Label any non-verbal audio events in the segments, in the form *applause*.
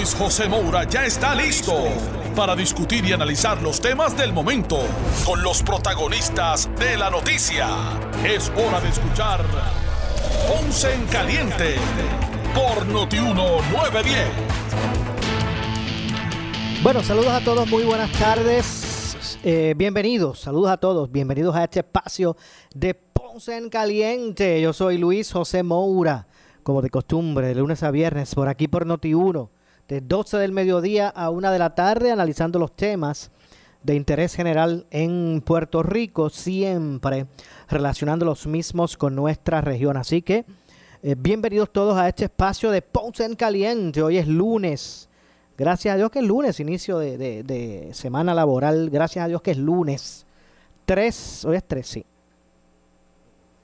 Luis José Moura ya está listo para discutir y analizar los temas del momento con los protagonistas de la noticia. Es hora de escuchar Ponce en Caliente por Notiuno 910. Bueno, saludos a todos, muy buenas tardes. Eh, bienvenidos, saludos a todos, bienvenidos a este espacio de Ponce en Caliente. Yo soy Luis José Moura, como de costumbre, de lunes a viernes, por aquí por Noti1 de 12 del mediodía a 1 de la tarde, analizando los temas de interés general en Puerto Rico, siempre relacionando los mismos con nuestra región. Así que eh, bienvenidos todos a este espacio de Ponce en Caliente. Hoy es lunes. Gracias a Dios que es lunes, inicio de, semana laboral. Gracias a Dios que es lunes. 3, hoy es 3, sí.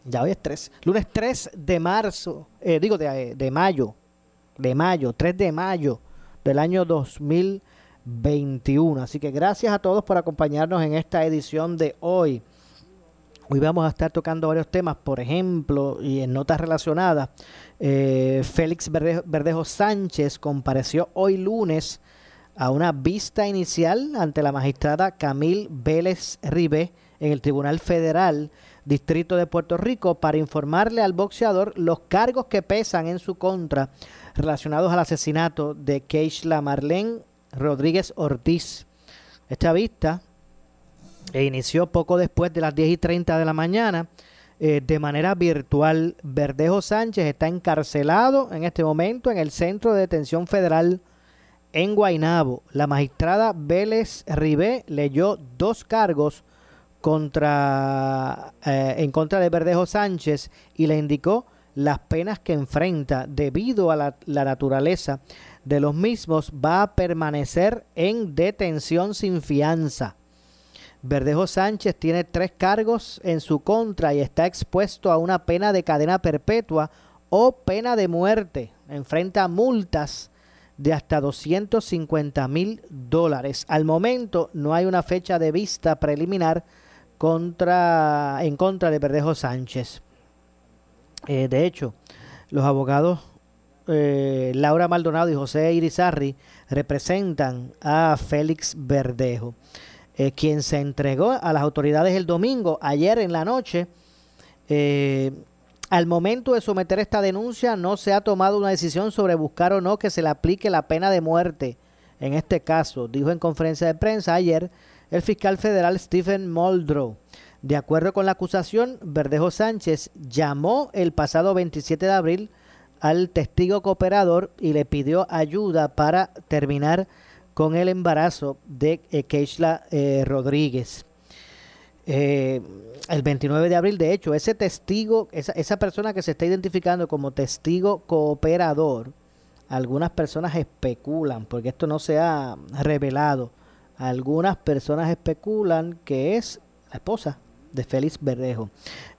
Ya hoy es 3. Lunes 3 de marzo, eh, digo de, de mayo. De mayo, 3 de mayo del año 2021. Así que gracias a todos por acompañarnos en esta edición de hoy. Hoy vamos a estar tocando varios temas, por ejemplo, y en notas relacionadas, eh, Félix Verdejo, Sánchez compareció hoy lunes a una vista inicial ante la magistrada Camil Vélez Ribé en el Tribunal Federal Distrito de Puerto Rico para informarle al boxeador los cargos que pesan en su contra relacionados al asesinato de Keishla Marlene Rodríguez Ortiz. Esta vista e inició poco después de las 10 y 30 de la mañana eh, de manera virtual. Verdejo Sánchez está encarcelado en este momento en el Centro de Detención Federal en Guaynabo. La magistrada Vélez Ribé leyó dos cargos contra, eh, en contra de Verdejo Sánchez y le indicó las penas que enfrenta debido a la, naturaleza de los mismos va a permanecer en detención sin fianza. Verdejo Sánchez tiene tres cargos en su contra y está expuesto a una pena de cadena perpetua o pena de muerte. Enfrenta multas de hasta 250 mil dólares. Al momento no hay una fecha de vista preliminar contra, en contra de Verdejo Sánchez. Eh, de hecho, los abogados eh, Laura Maldonado y José Irizarri representan a Félix Verdejo, eh, quien se entregó a las autoridades el domingo, ayer en la noche. al momento de someter esta denuncia no se ha tomado una decisión sobre buscar o no que se le aplique la pena de muerte en este caso, dijo en conferencia de prensa ayer el fiscal federal Stephen Muldrow. De acuerdo con la acusación, Verdejo Sánchez llamó el pasado 27 de abril al testigo cooperador y le pidió ayuda para terminar con el embarazo de eh, Keishla eh, Rodríguez. Eh, el 29 de abril, de hecho, ese testigo, esa, esa persona que se está identificando como testigo cooperador, algunas personas especulan, porque esto no se ha revelado, algunas personas especulan que es la esposa de Félix Verdejo.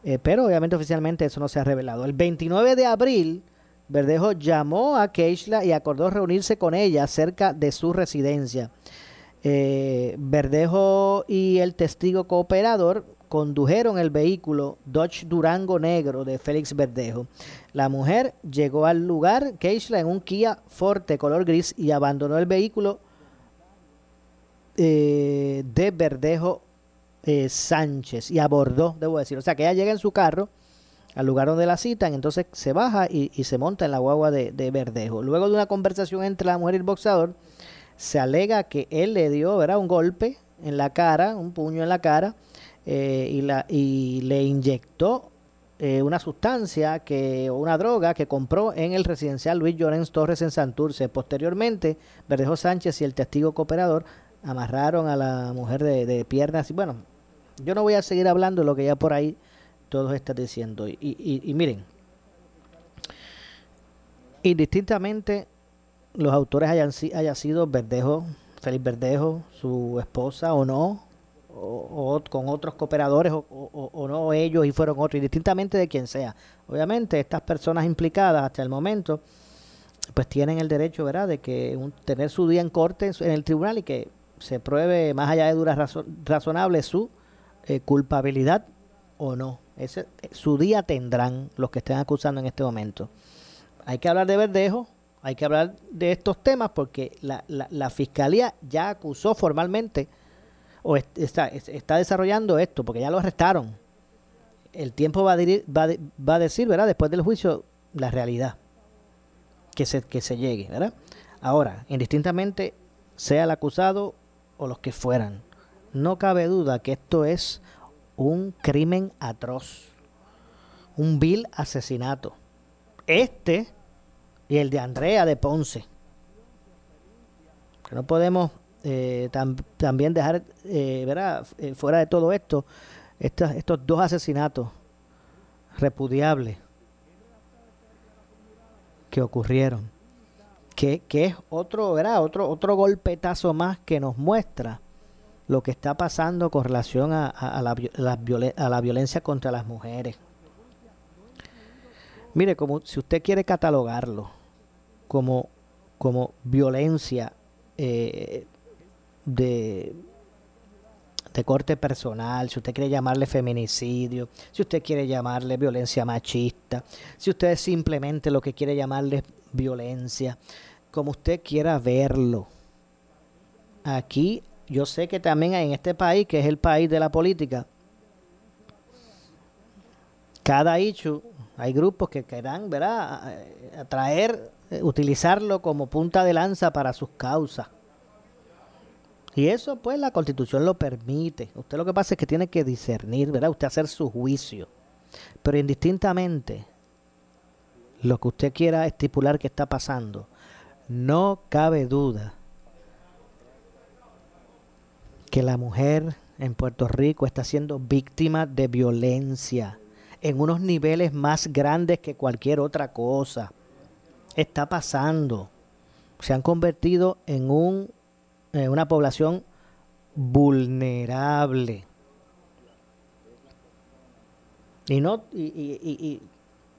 Eh, pero obviamente oficialmente eso no se ha revelado. El 29 de abril, Verdejo llamó a Keishla y acordó reunirse con ella cerca de su residencia. Eh, Verdejo y el testigo cooperador condujeron el vehículo Dodge Durango negro de Félix Verdejo. La mujer llegó al lugar, Keishla, en un Kia Forte color gris y abandonó el vehículo eh, de Verdejo eh, Sánchez y abordó, debo decir. O sea, que ella llega en su carro al lugar donde la citan, entonces se baja y, se monta en la guagua de, Verdejo. Luego de una conversación entre la mujer y el boxeador, se alega que él le dio ¿verdad? un golpe en la cara, un puño en la cara, eh, y, la, y le inyectó eh, una sustancia que, una droga que compró en el residencial Luis Llorens Torres en Santurce. Posteriormente, Verdejo Sánchez y el testigo cooperador amarraron a la mujer de, de piernas y bueno, yo no voy a seguir hablando de lo que ya por ahí todos están diciendo. Y, y, miren, indistintamente los autores hayan, haya sido Verdejo Félix Verdejo, su esposa o no, o, con otros cooperadores o, no ellos y fueron otros, indistintamente de quien sea. Obviamente estas personas implicadas hasta el momento pues tienen el derecho, ¿verdad?, de que tener su día en corte en, el tribunal y que se pruebe más allá de duras razonables su eh, culpabilidad o no. Ese, su día tendrán los que estén acusando en este momento. Hay que hablar de Verdejo, hay que hablar de estos temas porque la, la, fiscalía ya acusó formalmente o está, está desarrollando esto porque ya lo arrestaron. El tiempo va a, va, va a decir, ¿verdad? Después del juicio, la realidad que se, que se llegue, ¿verdad? Ahora, indistintamente sea el acusado o los que fueran, no cabe duda que esto es un crimen atroz, un vil asesinato. Este y el de Andrea de Ponce. No podemos eh, también dejar eh, eh, fuera de todo esto estos, estos dos asesinatos repudiables que ocurrieron. Que, que es otro, ¿verdad? Otro, otro golpetazo más que nos muestra lo que está pasando con relación a, la, a la violencia contra las mujeres. Mire, como si usted quiere catalogarlo como, como violencia eh, de, de corte personal, si usted quiere llamarle feminicidio, si usted quiere llamarle violencia machista, si usted simplemente lo que quiere llamarle violencia, como usted quiera verlo. Aquí yo sé que también en este país, que es el país de la política, cada hecho, hay grupos que querrán, ¿verdad?, atraer, eh, utilizarlo como punta de lanza para sus causas. Y eso, pues, la constitución lo permite. Usted lo que pasa es que tiene que discernir, ¿verdad? Usted hacer su juicio. Pero indistintamente, lo que usted quiera estipular que está pasando, no cabe duda que la mujer en Puerto Rico está siendo víctima de violencia en unos niveles más grandes que cualquier otra cosa. Está pasando. Se han convertido en, un, en una población vulnerable. Y no y, y,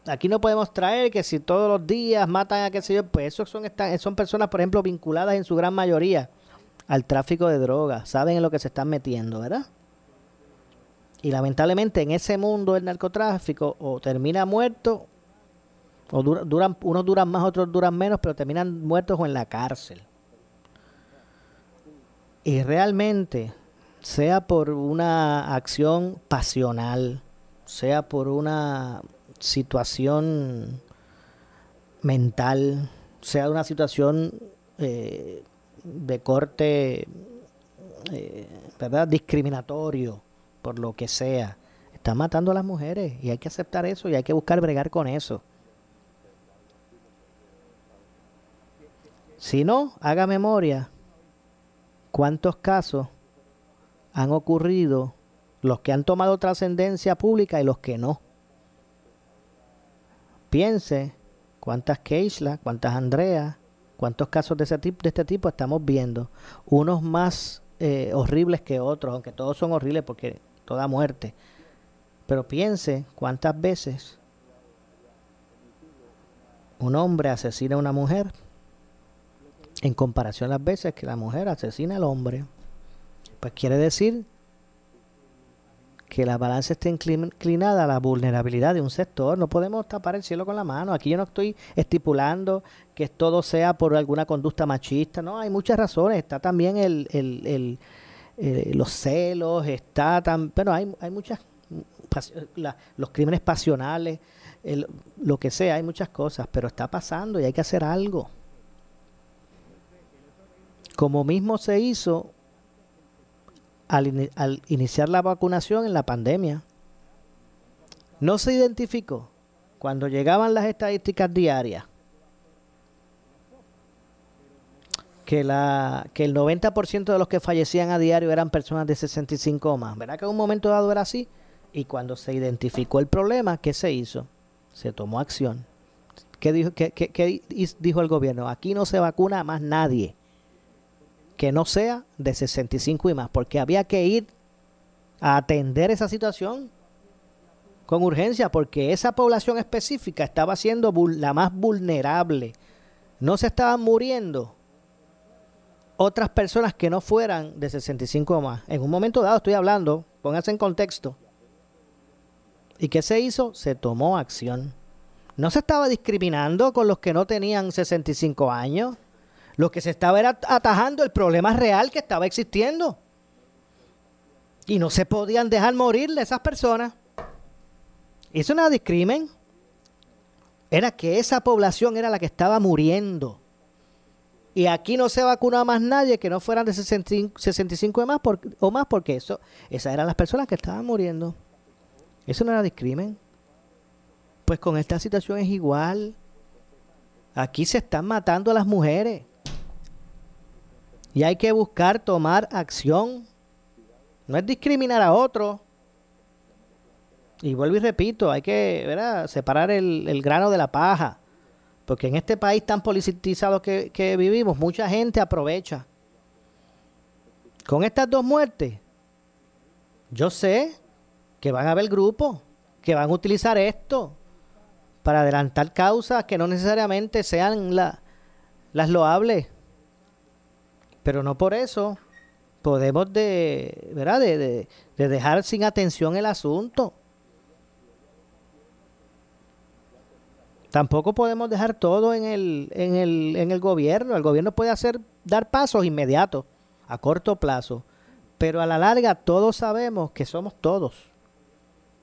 aquí no podemos traer que si todos los días matan a qué sé yo, pues esos son, son personas, por ejemplo, vinculadas en su gran mayoría al tráfico de drogas, saben en lo que se están metiendo, ¿verdad? Y lamentablemente en ese mundo del narcotráfico o termina muerto, o duran, unos duran más, otros duran menos, pero terminan muertos o en la cárcel. Y realmente, sea por una acción pasional, sea por una situación mental, sea una situación eh, de corte, eh, ¿verdad? Discriminatorio, por lo que sea. Están matando a las mujeres y hay que aceptar eso y hay que buscar bregar con eso. Si no, haga memoria cuántos casos han ocurrido, los que han tomado trascendencia pública y los que no. Piense cuántas Keisla, cuántas Andrea, ¿Cuántos casos de, ese tipo, de este tipo estamos viendo? Unos más eh, horribles que otros, aunque todos son horribles porque toda muerte. Pero piense cuántas veces un hombre asesina a una mujer en comparación a las veces que la mujer asesina al hombre. Pues quiere decir que la balanza esté inclinada a la vulnerabilidad de un sector. No podemos tapar el cielo con la mano. Aquí yo no estoy estipulando que todo sea por alguna conducta machista. No, hay muchas razones. Está también el, el, eh, los celos, está tan, bueno, hay, hay muchas, los crímenes pasionales, lo que sea, hay muchas cosas, pero está pasando y hay que hacer algo. Como mismo se hizo al, iniciar la vacunación en la pandemia. No se identificó cuando llegaban las estadísticas diarias que, la, que el 90% de los que fallecían a diario eran personas de 65 o más. ¿Verdad que en un momento dado era así? Y cuando se identificó el problema, ¿qué se hizo? Se tomó acción. ¿Qué dijo, qué, qué dijo el gobierno? Aquí no se vacuna más nadie. Que no sea de 65 y más, porque había que ir a atender esa situación con urgencia, porque esa población específica estaba siendo la más vulnerable. No se estaban muriendo otras personas que no fueran de 65 o más. En un momento dado estoy hablando, pónganse en contexto. ¿Y qué se hizo? Se tomó acción. No se estaba discriminando con los que no tenían 65 años. Lo que se estaba era atajando el problema real que estaba existiendo. Y no se podían dejar morir esas personas. Eso no era discrimen. Era que esa población era la que estaba muriendo. Y aquí no se vacunaba más nadie que no fueran de 65, más o más, porque eso, esas eran las personas que estaban muriendo. Eso no era discrimen. Pues con esta situación es igual. Aquí se están matando a las mujeres. Y hay que buscar tomar acción. No es discriminar a otro. Y vuelvo y repito, hay que separar el, grano de la paja. Porque en este país tan politizado que, vivimos, mucha gente aprovecha. Con estas dos muertes, yo sé que van a haber grupos que van a utilizar esto para adelantar causas que no necesariamente sean las loables. Pero no por eso podemos de, ¿verdad? De, de, dejar sin atención el asunto. Tampoco podemos dejar todo en el, en el, en el gobierno. El gobierno puede hacer, dar pasos inmediatos, a corto plazo. Pero a la larga todos sabemos que somos todos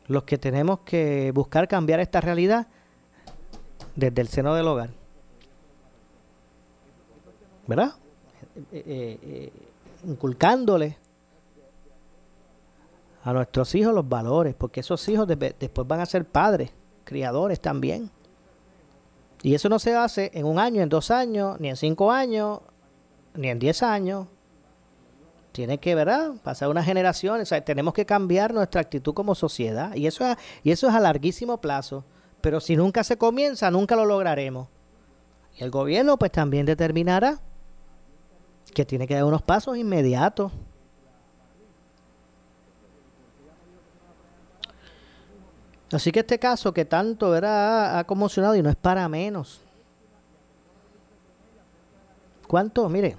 los que tenemos que buscar cambiar esta realidad desde el seno del hogar. ¿Verdad? Eh, eh, inculcándole a nuestros hijos los valores, porque esos hijos después van a ser padres, criadores también. Y eso no se hace en un año, en dos años, ni en cinco años, ni en diez años. Tiene que, ¿verdad? Pasar una generación. O sea, tenemos que cambiar nuestra actitud como sociedad. Y eso, es, y eso es a larguísimo plazo. Pero si nunca se comienza, nunca lo lograremos. Y el gobierno pues también determinará que tiene que dar unos pasos inmediatos. Así que este caso que tanto ¿verdad? ha conmocionado y no es para menos. ¿Cuánto? Mire.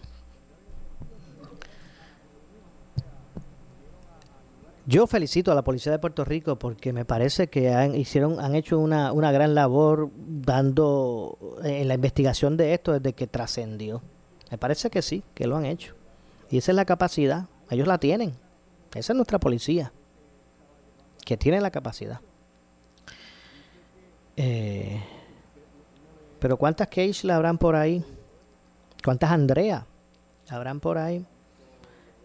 Yo felicito a la Policía de Puerto Rico porque me parece que han, hicieron, han hecho una, una gran labor dando en la investigación de esto desde que trascendió. Me parece que sí, que lo han hecho. Y esa es la capacidad. Ellos la tienen. Esa es nuestra policía. Que tiene la capacidad. Eh, pero ¿cuántas Keishla habrán por ahí? ¿Cuántas Andrea habrán por ahí?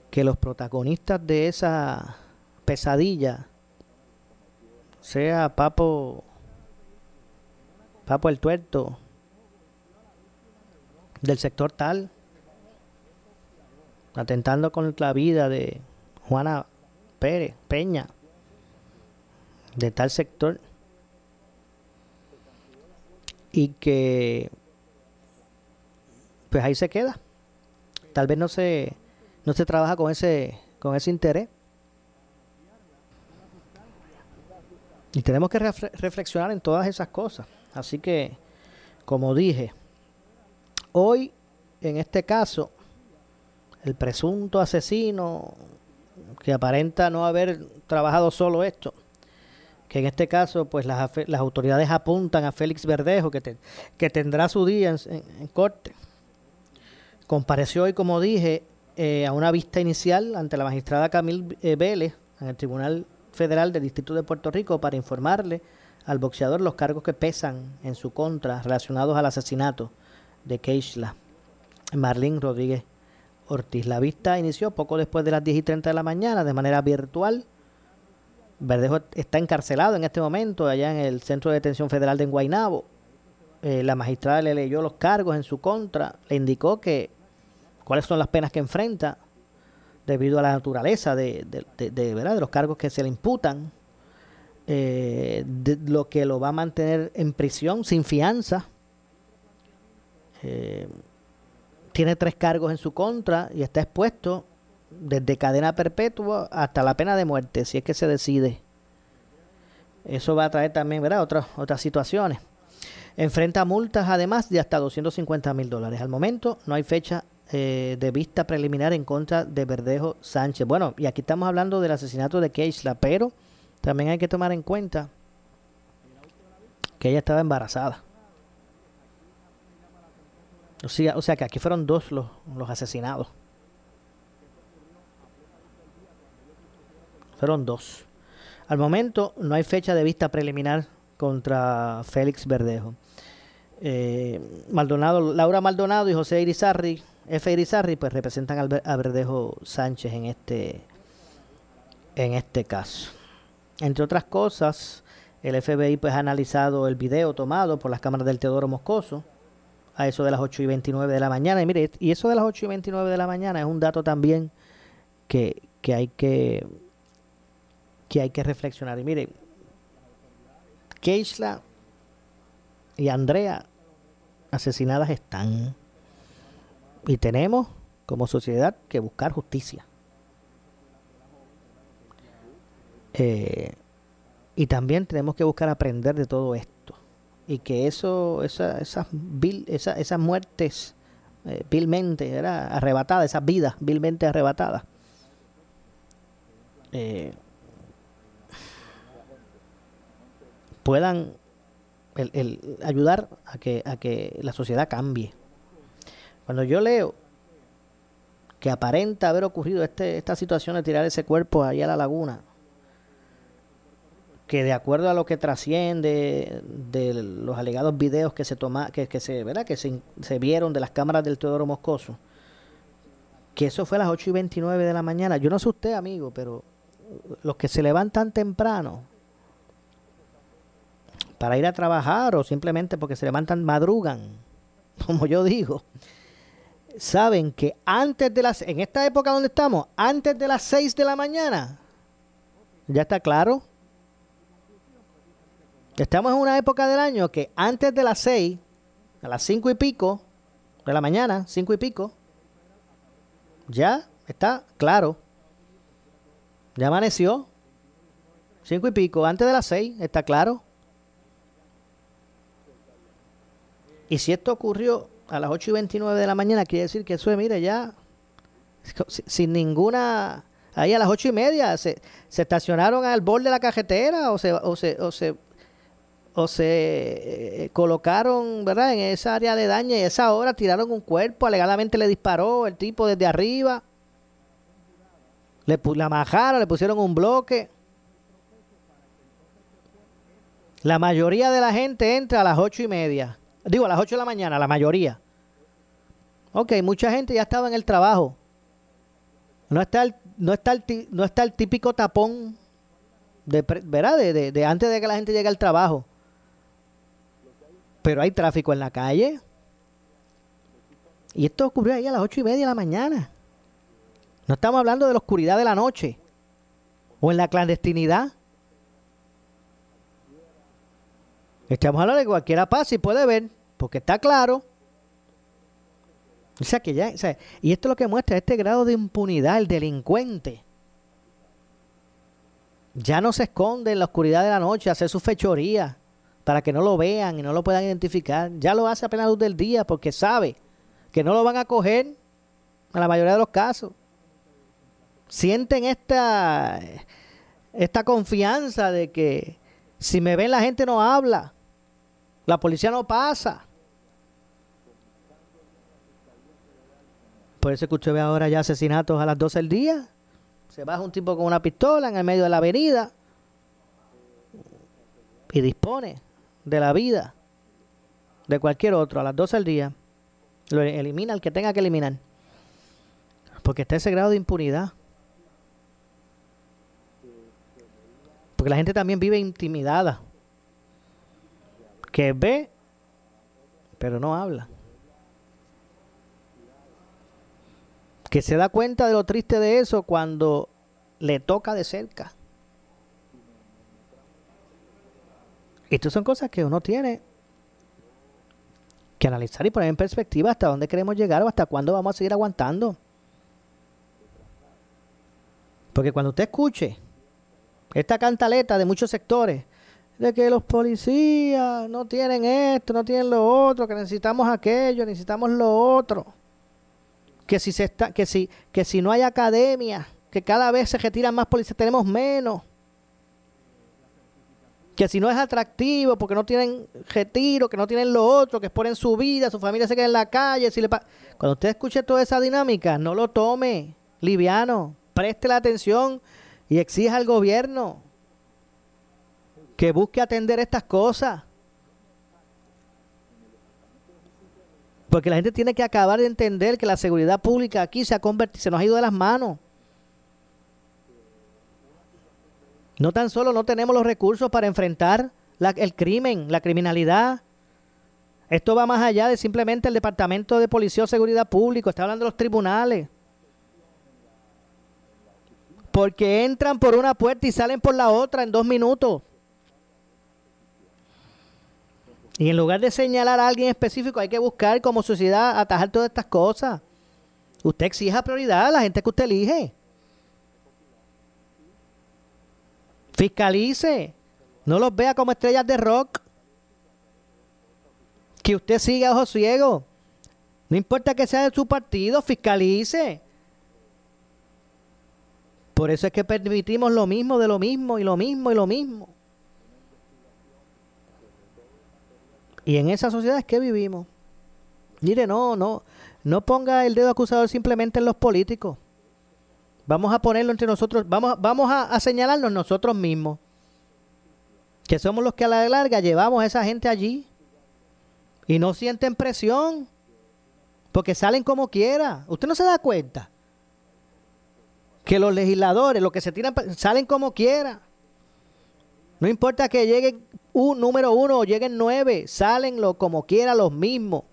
Que los protagonistas de esa pesadilla sea Papo Papo el Tuerto del sector tal, atentando con la vida de Juana Pérez, Peña, de tal sector, y que pues ahí se queda. Tal vez no se no se trabaja con ese con ese interés. Y tenemos que reflexionar en todas esas cosas. Así que, como dije, Hoy, en este caso, el presunto asesino que aparenta no haber trabajado solo esto, que en este caso pues las, las autoridades apuntan a Félix Verdejo, que, que tendrá su día en, corte. Compareció hoy, como dije, eh, a una vista inicial ante la magistrada Camil eh, Vélez en el Tribunal Federal del Distrito de Puerto Rico para informarle al boxeador los cargos que pesan en su contra relacionados al asesinato de Keishla, Marlene Rodríguez Ortiz. La vista inició poco después de las 10 y 30 de la mañana de manera virtual. Verdejo está encarcelado en este momento allá en el Centro de Detención Federal de Guaynabo. Eh, la magistrada le leyó los cargos en su contra, le indicó que cuáles son las penas que enfrenta debido a la naturaleza de, de, ¿verdad? de los cargos que se le imputan, eh, de lo que lo va a mantener en prisión sin fianza eh, tiene tres cargos en su contra y está expuesto desde cadena perpetua hasta la pena de muerte, si es que se decide. Eso va a traer también ¿verdad? Otras, otras situaciones. Enfrenta multas además de hasta 250 mil dólares. Al momento no hay fecha eh, de vista preliminar en contra de Verdejo Sánchez. Bueno, y aquí estamos hablando del asesinato de Keishla, pero también hay que tomar en cuenta que ella estaba embarazada. O sea, que aquí fueron dos los, los asesinados. Fueron dos. Al momento no hay fecha de vista preliminar contra Félix Verdejo. Eh, Maldonado, Laura Maldonado y José Irizarri, F. Irizarri, pues representan a Verdejo Sánchez en este, en este caso. Entre otras cosas, el FBI pues ha analizado el video tomado por las cámaras del Teodoro Moscoso a eso de las 8 y 29 de la mañana. Y mire, y eso de las 8 y 29 de la mañana es un dato también que, que hay que que hay que reflexionar. Y mire, Keishla y Andrea asesinadas están. Y tenemos como sociedad que buscar justicia. Eh, y también tenemos que buscar aprender de todo esto. Y que eso, esa, esas, esas muertes eh, vilmente arrebatadas, esas vidas vilmente arrebatadas, eh, puedan el, ayudar a que, a que la sociedad cambie. Cuando yo leo que aparenta haber ocurrido este, esta situación de tirar ese cuerpo ahí a la laguna, que de acuerdo a lo que trasciende de los alegados videos que se toma, que, que se, ¿verdad? que se, se, vieron de las cámaras del Teodoro Moscoso, que eso fue a las 8 y 29 de la mañana. Yo no sé usted, amigo, pero los que se levantan temprano para ir a trabajar o simplemente porque se levantan, madrugan, *laughs* como yo digo, saben que antes de las, en esta época donde estamos, antes de las 6 de la mañana, ya está claro. Estamos en una época del año que antes de las 6, a las 5 y pico de la mañana, 5 y pico, ya está claro. Ya amaneció. 5 y pico, antes de las 6, está claro. Y si esto ocurrió a las 8 y 29 de la mañana, quiere decir que eso es, mire, ya *laughs* sin ninguna... Ahí a las ocho y media se, se estacionaron al borde de la cajetera o se, o se, o se, o se eh, colocaron, ¿verdad? En esa área de daño y esa hora tiraron un cuerpo, alegadamente le disparó el tipo desde arriba, le, la majaron, le pusieron un bloque. La mayoría de la gente entra a las ocho y media. Digo, a las 8 de la mañana, la mayoría. Ok, mucha gente ya estaba en el trabajo. No está el, no está el, no está el típico tapón de, ¿verdad? De, de, antes de que la gente llegue al trabajo. Pero hay tráfico en la calle. Y esto ocurrió ahí a las ocho y media de la mañana. No estamos hablando de la oscuridad de la noche. O en la clandestinidad. Estamos hablando de cualquiera pasa y puede ver, porque está claro. O sea que ya, y esto es lo que muestra este grado de impunidad, el delincuente. Ya no se esconde en la oscuridad de la noche a hacer su fechoría para que no lo vean y no lo puedan identificar. Ya lo hace a plena luz del día porque sabe que no lo van a coger en la mayoría de los casos. Sienten esta, esta confianza de que si me ven la gente no habla. La policía no pasa. Por eso que ahora ya asesinatos a las 12 del día. Se baja un tipo con una pistola en el medio de la avenida y dispone de la vida de cualquier otro a las 12 del día. Lo elimina el que tenga que eliminar. Porque está ese grado de impunidad. Porque la gente también vive intimidada que ve, pero no habla. Que se da cuenta de lo triste de eso cuando le toca de cerca. Estas son cosas que uno tiene que analizar y poner en perspectiva hasta dónde queremos llegar o hasta cuándo vamos a seguir aguantando. Porque cuando usted escuche esta cantaleta de muchos sectores, de que los policías no tienen esto, no tienen lo otro, que necesitamos aquello, necesitamos lo otro, que si se está, que si, que si no hay academia, que cada vez se retiran más policías, tenemos menos. Que si no es atractivo, porque no tienen retiro, que no tienen lo otro, que exponen su vida, su familia se queda en la calle. Si le Cuando usted escuche toda esa dinámica, no lo tome liviano, preste la atención y exija al gobierno que busque atender estas cosas. Porque la gente tiene que acabar de entender que la seguridad pública aquí se ha convertido, se nos ha ido de las manos. No tan solo no tenemos los recursos para enfrentar el crimen, la criminalidad. Esto va más allá de simplemente el Departamento de Policía o Seguridad Pública, está hablando de los tribunales. Porque entran por una puerta y salen por la otra en dos minutos. Y en lugar de señalar a alguien específico, hay que buscar como sociedad atajar todas estas cosas. Usted exija prioridad a la gente que usted elige. Fiscalice. No los vea como estrellas de rock. Que usted siga a ojos ciegos. No importa que sea de su partido, fiscalice. Por eso es que permitimos lo mismo de lo mismo y lo mismo y lo mismo. Y en esa sociedad es que vivimos. Mire, no, no, no ponga el dedo acusador simplemente en los políticos. Vamos a ponerlo entre nosotros, vamos, vamos a, señalarnos nosotros mismos. Que somos los que a la larga llevamos a esa gente allí. Y no sienten presión. Porque salen como quiera. Usted no se da cuenta. Que los legisladores, los que se tiran, salen como quiera. No importa que lleguen un número uno o lleguen nueve, salen lo, como quiera los mismos.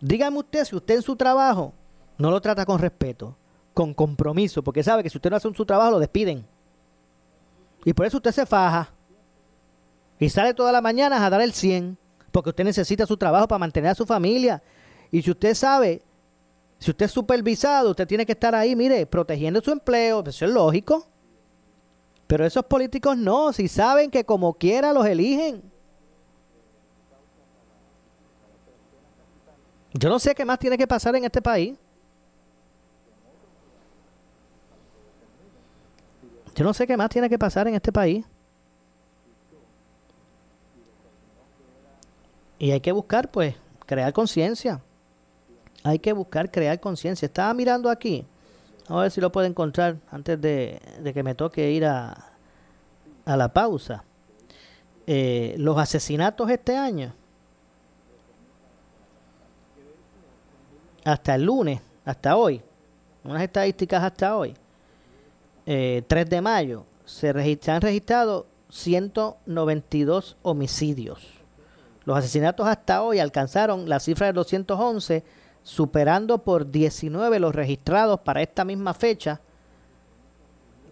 Dígame usted si usted en su trabajo no lo trata con respeto con compromiso, porque sabe que si usted no hace su trabajo lo despiden. Y por eso usted se faja y sale todas las mañanas a dar el 100, porque usted necesita su trabajo para mantener a su familia. Y si usted sabe, si usted es supervisado, usted tiene que estar ahí, mire, protegiendo su empleo, eso es lógico. Pero esos políticos no, si saben que como quiera los eligen. Yo no sé qué más tiene que pasar en este país. Yo no sé qué más tiene que pasar en este país. Y hay que buscar, pues, crear conciencia. Hay que buscar crear conciencia. Estaba mirando aquí. A ver si lo puedo encontrar antes de, que me toque ir a, a la pausa. Eh, los asesinatos este año. Hasta el lunes, hasta hoy. Unas estadísticas hasta hoy eh, 3 de mayo, se, han registrado 192 homicidios. Los asesinatos hasta hoy alcanzaron la cifra de 211, superando por 19 los registrados para esta misma fecha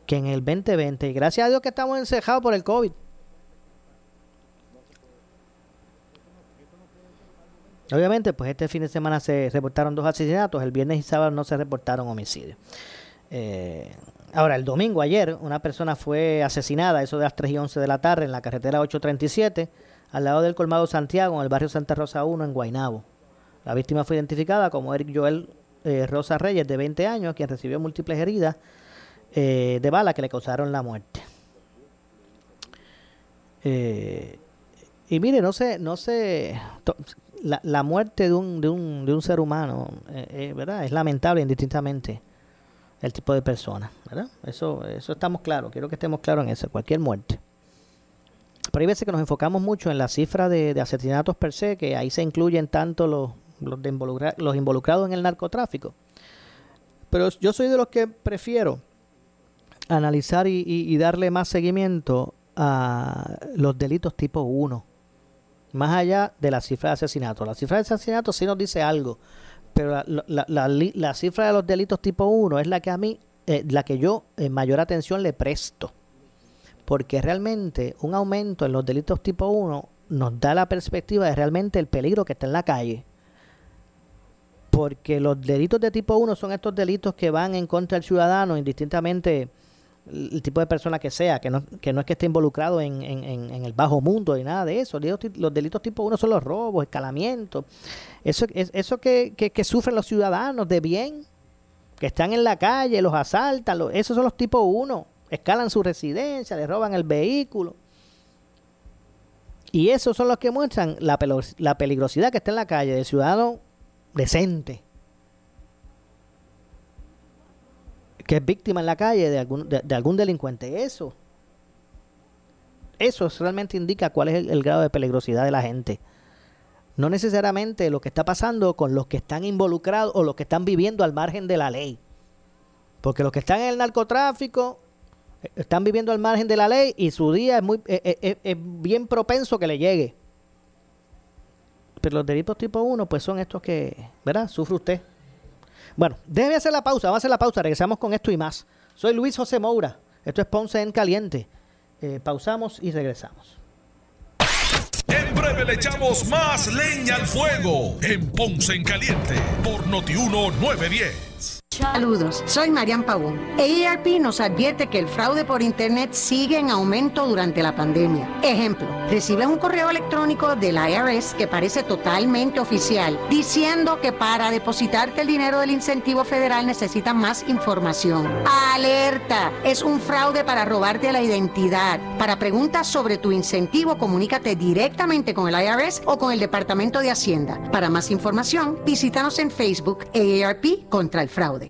que en el 2020. Y gracias a Dios que estamos encejados por el COVID. Obviamente, pues este fin de semana se reportaron dos asesinatos, el viernes y sábado no se reportaron homicidios. Eh, Ahora, el domingo, ayer, una persona fue asesinada, eso de las 3 y 11 de la tarde, en la carretera 837, al lado del Colmado Santiago, en el barrio Santa Rosa 1, en Guainabo. La víctima fue identificada como Eric Joel eh, Rosa Reyes, de 20 años, quien recibió múltiples heridas eh, de bala que le causaron la muerte. Eh, y mire, no sé, no sé, la, muerte de un, de un, de un ser humano, ¿verdad? Es lamentable indistintamente el tipo de persona, ¿verdad? Eso, eso estamos claros, quiero que estemos claros en eso, cualquier muerte. Pero hay veces que nos enfocamos mucho en la cifra de, asesinatos per se, que ahí se incluyen tanto los, los, de los involucrados en el narcotráfico. Pero yo soy de los que prefiero analizar y, darle más seguimiento a los delitos tipo 1, más allá de la cifra de asesinatos. La cifra de asesinatos sí nos dice algo, pero la, la, la, cifra de los delitos tipo 1 es la que a mí, eh, la que yo en mayor atención le presto. Porque realmente un aumento en los delitos tipo 1 nos da la perspectiva de realmente el peligro que está en la calle. Porque los delitos de tipo 1 son estos delitos que van en contra del ciudadano, indistintamente el tipo de persona que sea, que no, que no es que esté involucrado en, el bajo mundo y nada de eso. Los delitos tipo 1 son los robos, escalamientos, eso, eso que, que, sufren los ciudadanos de bien, que están en la calle, los asaltan, esos son los tipos 1, escalan su residencia, le roban el vehículo. Y esos son los que muestran la, la peligrosidad que está en la calle del ciudadano decente. Que es víctima en la calle de algún, de, algún delincuente. Eso. Eso realmente indica cuál es el, grado de peligrosidad de la gente. No necesariamente lo que está pasando con los que están involucrados o los que están viviendo al margen de la ley. Porque los que están en el narcotráfico están viviendo al margen de la ley y su día es, muy, es, bien propenso que le llegue. Pero los delitos tipo 1, pues son estos que, ¿verdad? Sufre usted. Bueno, déjeme hacer la pausa, vamos a hacer la pausa, regresamos con esto y más. Soy Luis José Moura, esto es Ponce en Caliente. Eh, pausamos y regresamos. En breve le echamos más leña al fuego en Ponce en Caliente por Notiuno 910. Saludos, soy Marian Pavón. EIRP nos advierte que el fraude por Internet sigue en aumento durante la pandemia. Ejemplo, recibes un correo electrónico del IRS que parece totalmente oficial, diciendo que para depositarte el dinero del incentivo federal necesitan más información. ¡Alerta! Es un fraude para robarte la identidad. Para preguntas sobre tu incentivo, comunícate directamente con el IRS o con el Departamento de Hacienda. Para más información, visítanos en Facebook EIRP contra el fraude.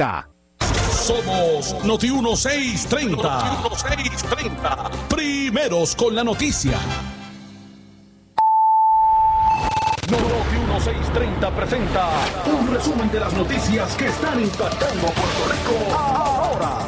Somos Noti 1630. Noti 1630. Primeros con la noticia. Noti 1630 presenta un resumen de las noticias que están impactando Puerto Rico ahora.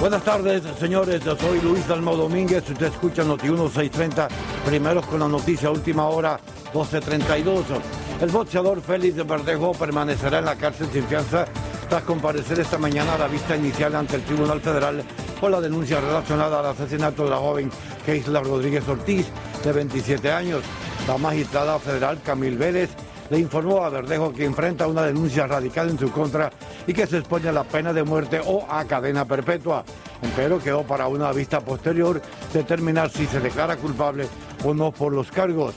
Buenas tardes, señores. Yo soy Luis Dalmo Domínguez. Usted escucha Noti 1630. Primeros con la noticia, última hora, 1232. El boxeador Félix Verdejo permanecerá en la cárcel sin fianza tras comparecer esta mañana a la vista inicial ante el Tribunal Federal por la denuncia relacionada al asesinato de la joven Keisla Rodríguez Ortiz, de 27 años. La magistrada federal Camil Vélez le informó a Verdejo que enfrenta una denuncia radical en su contra y que se expone a la pena de muerte o a cadena perpetua. Pero quedó para una vista posterior determinar si se declara culpable o no por los cargos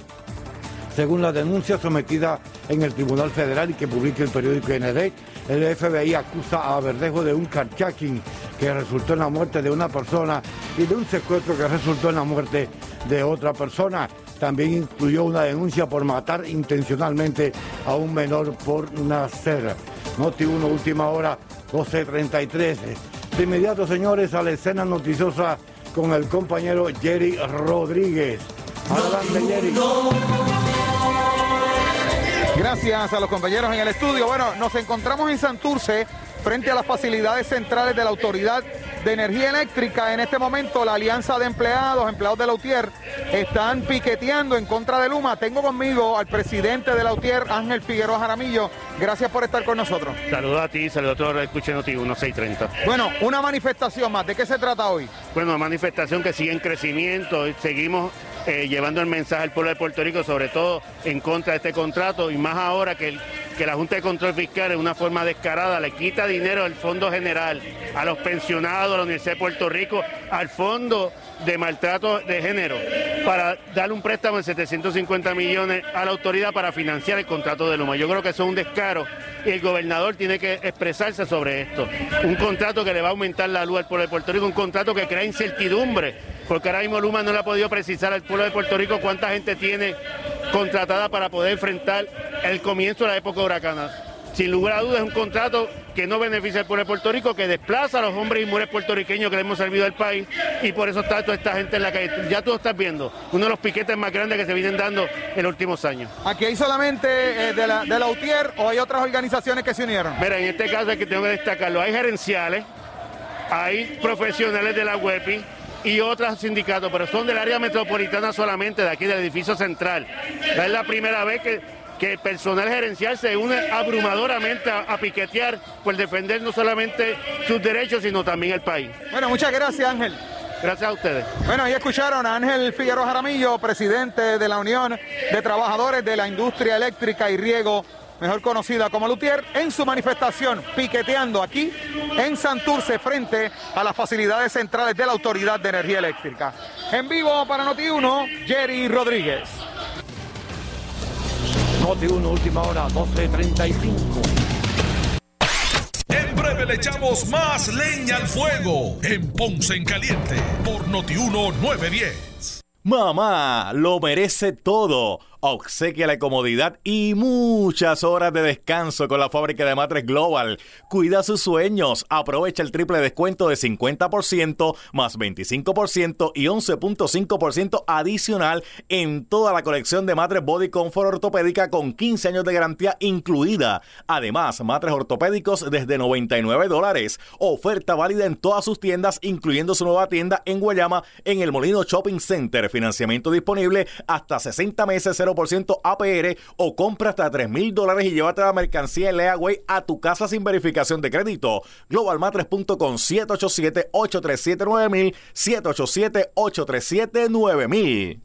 según la denuncia sometida en el Tribunal Federal y que publica el periódico ND, el FBI acusa a Verdejo de un carjacking que resultó en la muerte de una persona y de un secuestro que resultó en la muerte de otra persona. También incluyó una denuncia por matar intencionalmente a un menor por nacer. Noti 1, última hora, 12.33. De inmediato, señores, a la escena noticiosa con el compañero Jerry Rodríguez. Adelante, Jerry. Gracias a los compañeros en el estudio. Bueno, nos encontramos en Santurce frente a las facilidades centrales de la Autoridad de energía eléctrica. En este momento la alianza de empleados, empleados de la UTIER, están piqueteando en contra de Luma. Tengo conmigo al presidente de la UTIER, Ángel Figueroa Jaramillo. Gracias por estar con nosotros. Saludos a ti, saludos a todos los que escuchan Noti 1630. Bueno, una manifestación más. ¿De qué se trata hoy? Bueno, manifestación que sigue en crecimiento. Seguimos eh, llevando el mensaje al pueblo de Puerto Rico, sobre todo en contra de este contrato y más ahora que, la Junta de Control Fiscal en una forma descarada le quita dinero del Fondo General a los pensionados, a la Universidad de Puerto Rico, al Fondo de Maltrato de Género, para darle un préstamo de 750 millones a la autoridad para financiar el contrato de Luma. Yo creo que eso es un descaro y el gobernador tiene que expresarse sobre esto. Un contrato que le va a aumentar la luz al pueblo de Puerto Rico, un contrato que crea incertidumbre porque ahora mismo Luma no le ha podido precisar al pueblo de Puerto Rico cuánta gente tiene contratada para poder enfrentar el comienzo de la época huracana. Sin lugar a dudas es un contrato que no beneficia al pueblo de Puerto Rico, que desplaza a los hombres y mujeres puertorriqueños que le hemos servido al país y por eso está toda esta gente en la calle. Ya tú lo estás viendo, uno de los piquetes más grandes que se vienen dando en los últimos años. ¿Aquí hay solamente eh, de, la, de la UTIER o hay otras organizaciones que se unieron? Mira, en este caso es que tengo que destacarlo, hay gerenciales, hay profesionales de la WEPI, y otros sindicatos, pero son del área metropolitana solamente, de aquí del edificio central. Es la primera vez que, que el personal gerencial se une abrumadoramente a, piquetear por defender no solamente sus derechos, sino también el país. Bueno, muchas gracias Ángel. Gracias a ustedes. Bueno, ahí escucharon a Ángel Figueroa Jaramillo, presidente de la Unión de Trabajadores de la Industria Eléctrica y Riego mejor conocida como Lutier, en su manifestación piqueteando aquí en Santurce frente a las facilidades centrales de la Autoridad de Energía Eléctrica. En vivo para Noti1, Jerry Rodríguez. Noti1, última hora, 12.35. En breve le echamos más leña al fuego en Ponce en Caliente por Noti1 910. Mamá, lo merece todo obsequia la comodidad y muchas horas de descanso con la fábrica de matres Global. Cuida sus sueños, aprovecha el triple descuento de 50% más 25% y 11.5% adicional en toda la colección de matres Body Comfort ortopédica con 15 años de garantía incluida. Además, matres ortopédicos desde 99 dólares. Oferta válida en todas sus tiendas, incluyendo su nueva tienda en Guayama en el Molino Shopping Center. Financiamiento disponible hasta 60 meses 0 ciento APR o compra hasta 3 mil dólares y llévate la mercancía en Leaway a tu casa sin verificación de crédito. Globalmatres.com 787-837-9000 787-837-9000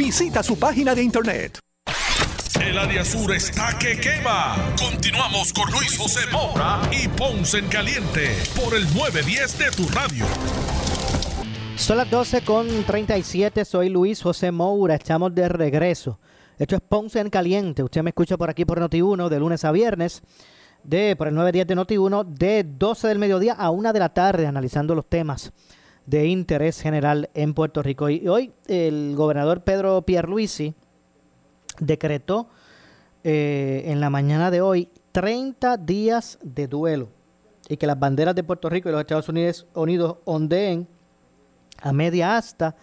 Visita su página de internet. El área sur está que quema. Continuamos con Luis José Moura y Ponce en Caliente por el 910 de tu radio. Son las 12 con 37. Soy Luis José Moura. Estamos de regreso. Esto es Ponce en Caliente. Usted me escucha por aquí por Noti1 de lunes a viernes. De, por el 910 de Noti1 de 12 del mediodía a 1 de la tarde analizando los temas de interés general en Puerto Rico. Y hoy el gobernador Pedro Pierluisi decretó eh, en la mañana de hoy 30 días de duelo y que las banderas de Puerto Rico y los Estados Unidos, Unidos ondeen a media asta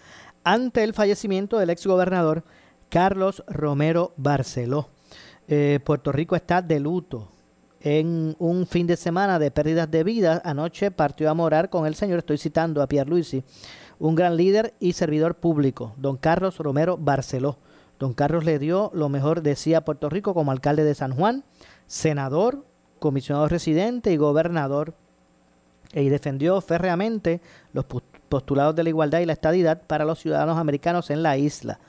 ante el fallecimiento del exgobernador Carlos Romero Barceló. Eh, Puerto Rico está de luto en un fin de semana de pérdidas de vida, anoche partió a morar con el señor, estoy citando a Pierre Luisi, un gran líder y servidor público, don Carlos Romero Barceló. Don Carlos le dio lo mejor de sí a Puerto Rico como alcalde de San Juan, senador, comisionado residente y gobernador y defendió férreamente los postulados de la igualdad y la estadidad para los ciudadanos americanos en la isla.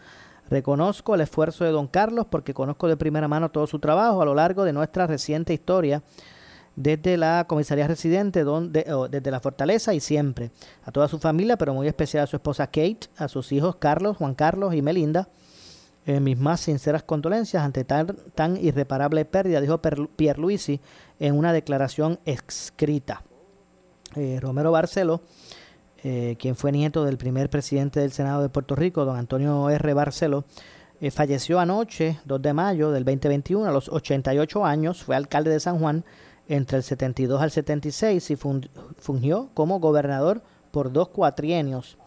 Reconozco el esfuerzo de don Carlos porque conozco de primera mano todo su trabajo a lo largo de nuestra reciente historia desde la comisaría residente, donde, desde la fortaleza y siempre. A toda su familia, pero muy especial a su esposa Kate, a sus hijos Carlos, Juan Carlos y Melinda. Eh, mis más sinceras condolencias ante tan, tan irreparable pérdida, dijo Pierre Luisi en una declaración escrita. Eh, Romero Barceló, eh, quien fue nieto del primer presidente del Senado de Puerto Rico, don Antonio R. Barceló, falleció anoche, 2 de mayo del 2021, a los 88 años, fue alcalde de San Juan entre el 72 al 76 y fungió como gobernador por dos cuatrienios.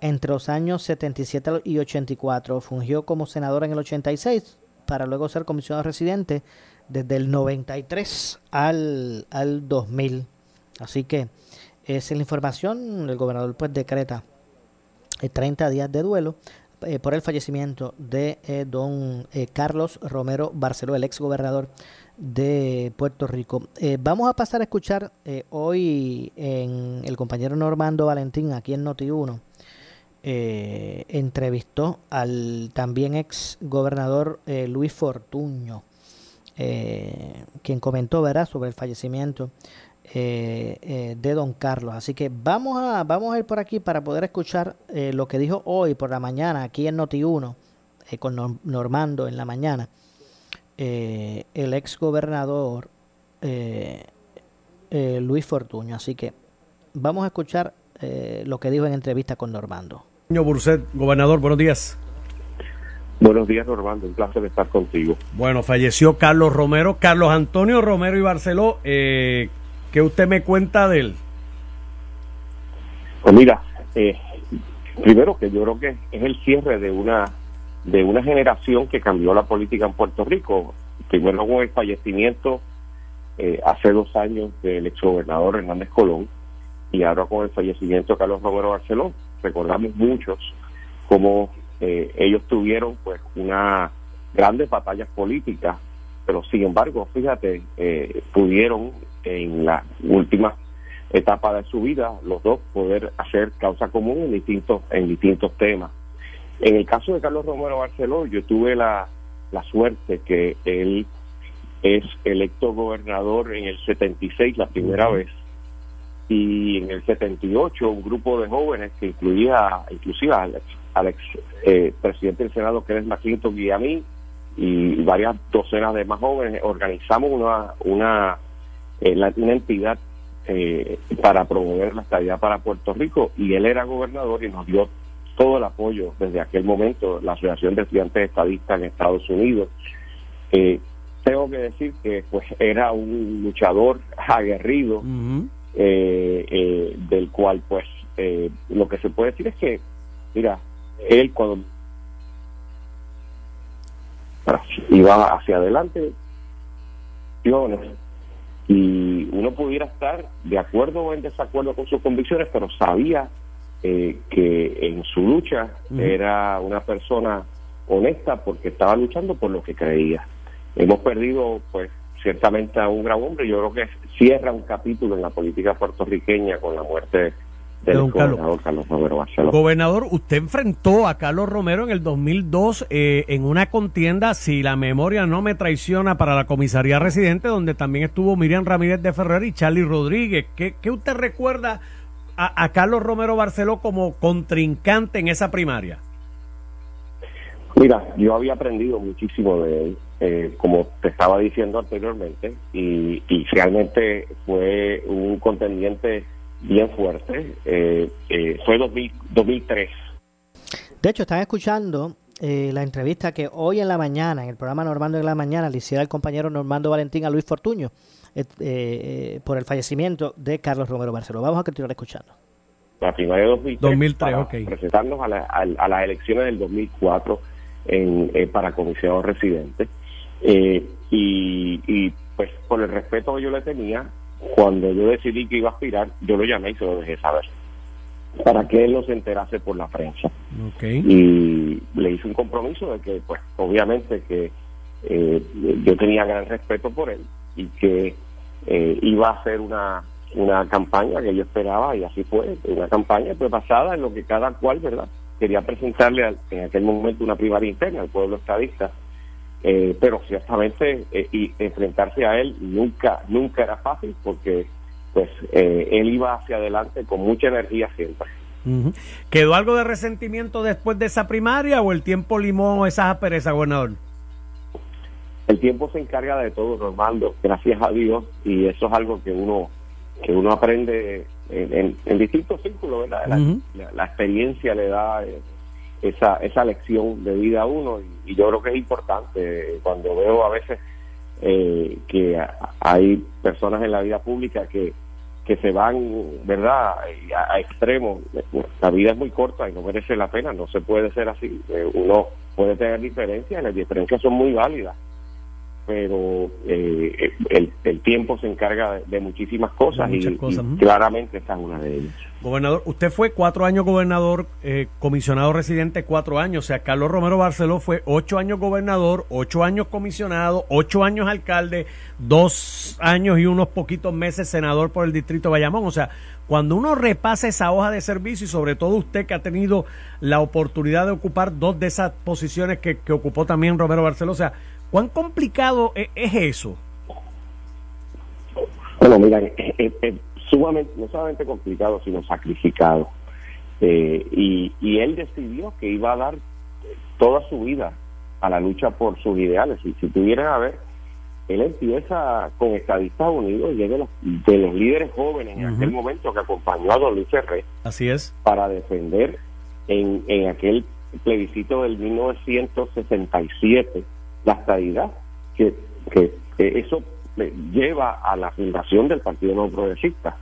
Entre los años 77 y 84 fungió como senador en el 86 para luego ser comisionado residente desde el 93 al, al 2000. Así que es la información. El gobernador pues decreta 30 días de duelo eh, por el fallecimiento de eh, don eh, Carlos Romero Barceló, el ex gobernador de Puerto Rico. vamos a pasar a escuchar hoy en el compañero Normando Valentín, aquí en Noti1, entrevistó al también ex gobernador Luis Fortuño, quien comentó ¿verdad? sobre el fallecimiento eh, eh, de Don Carlos. Así que vamos a, vamos a ir por aquí para poder escuchar eh, lo que dijo hoy por la mañana aquí en Noti1 con Normando en la mañana el ex gobernador Luis Fortuño. Así que vamos a escuchar lo que dijo en entrevista con Normando. Señor Burset, gobernador, buenos días. Buenos días, Normando. Un placer estar contigo. Bueno, falleció Carlos Romero, Carlos Antonio Romero y Barceló. Eh, ¿Qué usted me cuenta de él? Pues mira, eh, primero que yo creo que es el cierre de una de una generación que cambió la política en Puerto Rico. Primero con el fallecimiento eh, hace dos años del exgobernador Hernández Colón y ahora con el fallecimiento de Carlos Romero Barceló. Recordamos muchos cómo eh, ellos tuvieron pues una grandes batallas políticas, pero sin embargo, fíjate, pudieron en la última etapa de su vida, los dos poder hacer causa común en distintos, en distintos temas. En el caso de Carlos Romero Barceló, yo tuve la, la suerte que él es electo gobernador en el 76 la primera vez y en el 78 un grupo de jóvenes que incluía inclusive al, ex, eh, presidente del Senado que es McClinton y a mí y varias docenas de más jóvenes organizamos una, una eh, la, una entidad eh, para promover la estabilidad para Puerto Rico y él era gobernador y nos dio todo el apoyo desde aquel momento, la Asociación de Estudiantes Estadistas en Estados Unidos. Eh, tengo que decir que pues era un luchador aguerrido del cual pues lo que se puede decir es que mira él cuando iba hacia adelante y uno pudiera estar de acuerdo o en desacuerdo con sus convicciones, pero sabía eh, que en su lucha era una persona honesta porque estaba luchando por lo que creía. Hemos perdido, pues, ciertamente a un gran hombre. Yo creo que cierra un capítulo en la política puertorriqueña con la muerte gobernador Carlos. Romero Gobernador, usted enfrentó a Carlos Romero en el 2002 eh, en una contienda, si la memoria no me traiciona, para la comisaría residente, donde también estuvo Miriam Ramírez de Ferrer y Charlie Rodríguez. ¿Qué, usted recuerda a, Carlos Romero Barceló como contrincante en esa primaria? Mira, yo había aprendido muchísimo de él, eh, como te estaba diciendo anteriormente, y, y realmente fue un contendiente bien fuerte. Eh, eh, fue 2003. De hecho, están escuchando eh, la entrevista que hoy en la mañana, en el programa Normando en la mañana, le hiciera el compañero Normando Valentín a Luis Fortuño por el fallecimiento de Carlos Romero Barceló. Vamos a continuar escuchando. La primaria de 2003, presentarnos a, a, las elecciones del 2004 en, para comisionado residente. y, y pues por el respeto que yo le tenía, cuando yo decidí que iba a aspirar, yo lo llamé y se lo dejé saber para que él no se enterase por la prensa. Y le hice un compromiso de que, pues, obviamente que eh, yo tenía gran respeto por él y que eh, iba a hacer una una campaña que yo esperaba y así fue, una campaña pues basada en lo que cada cual, ¿verdad? Quería presentarle en aquel momento una primaria interna al pueblo estadista, eh, pero ciertamente eh, y enfrentarse a él nunca nunca era fácil porque pues eh, él iba hacia adelante con mucha energía siempre. ¿Quedó algo de resentimiento después de esa primaria o el tiempo limó esas asperezas, gobernador? El tiempo se encarga de todo, Normando, gracias a Dios, y eso es algo que uno que uno aprende en, distintos círculos, ¿verdad? La, experiencia le da eh, esa, esa lección de vida a uno y, yo creo que es importante cuando veo a veces eh, que hay personas en la vida pública que, que se van, ¿verdad?, a, extremos. La vida es muy corta y no merece la pena, no se puede ser así. Eh, uno puede tener diferencias, las diferencias son muy válidas pero eh, el, el, tiempo se encarga de, muchísimas cosas, y, claramente esta es una de ellas. Gobernador, usted fue cuatro años gobernador, eh, comisionado residente cuatro años, o sea, Carlos Romero Barceló fue ocho años gobernador, ocho años comisionado, ocho años alcalde, dos años y unos poquitos meses senador por el distrito de Bayamón, o sea, cuando uno repasa esa hoja de servicio y sobre todo usted que ha tenido la oportunidad de ocupar dos de esas posiciones que, que ocupó también Romero Barceló, o sea, ¿Cuán complicado e-, es, eso? Bueno, mira, es, sumamente, no solamente complicado, sino sacrificado. Eh, y, y él decidió que iba a dar toda su vida a la lucha por sus ideales. Y si tuvieran a ver, él empieza con Estadistas Unidos y es de los, de los líderes jóvenes en aquel momento que acompañó a Don Luis Ferré. Así es. Para defender en, en aquel plebiscito del 1967 la estadidad, que, eso lleva a la fundación del Partido No Progresista.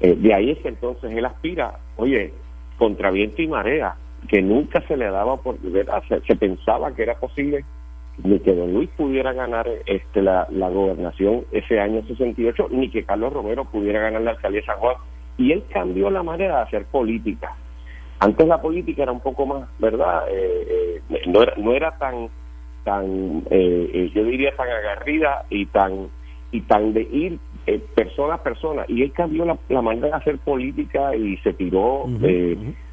Eh, de ahí es que entonces él aspira, oye, contra viento y marea, que nunca se le daba por se, pensaba que era posible ni que don Luis pudiera ganar este la, la gobernación ese año 68, ni que Carlos Romero pudiera ganar la alcaldía de San Juan. Y él cambió la manera de hacer política. Antes la política era un poco más, ¿verdad? Eh, eh, no, era, no era tan tan, eh, eh, yo diría, tan agarrida y tan, y tan de ir eh, persona a persona. Y él cambió la, manera de hacer política y se tiró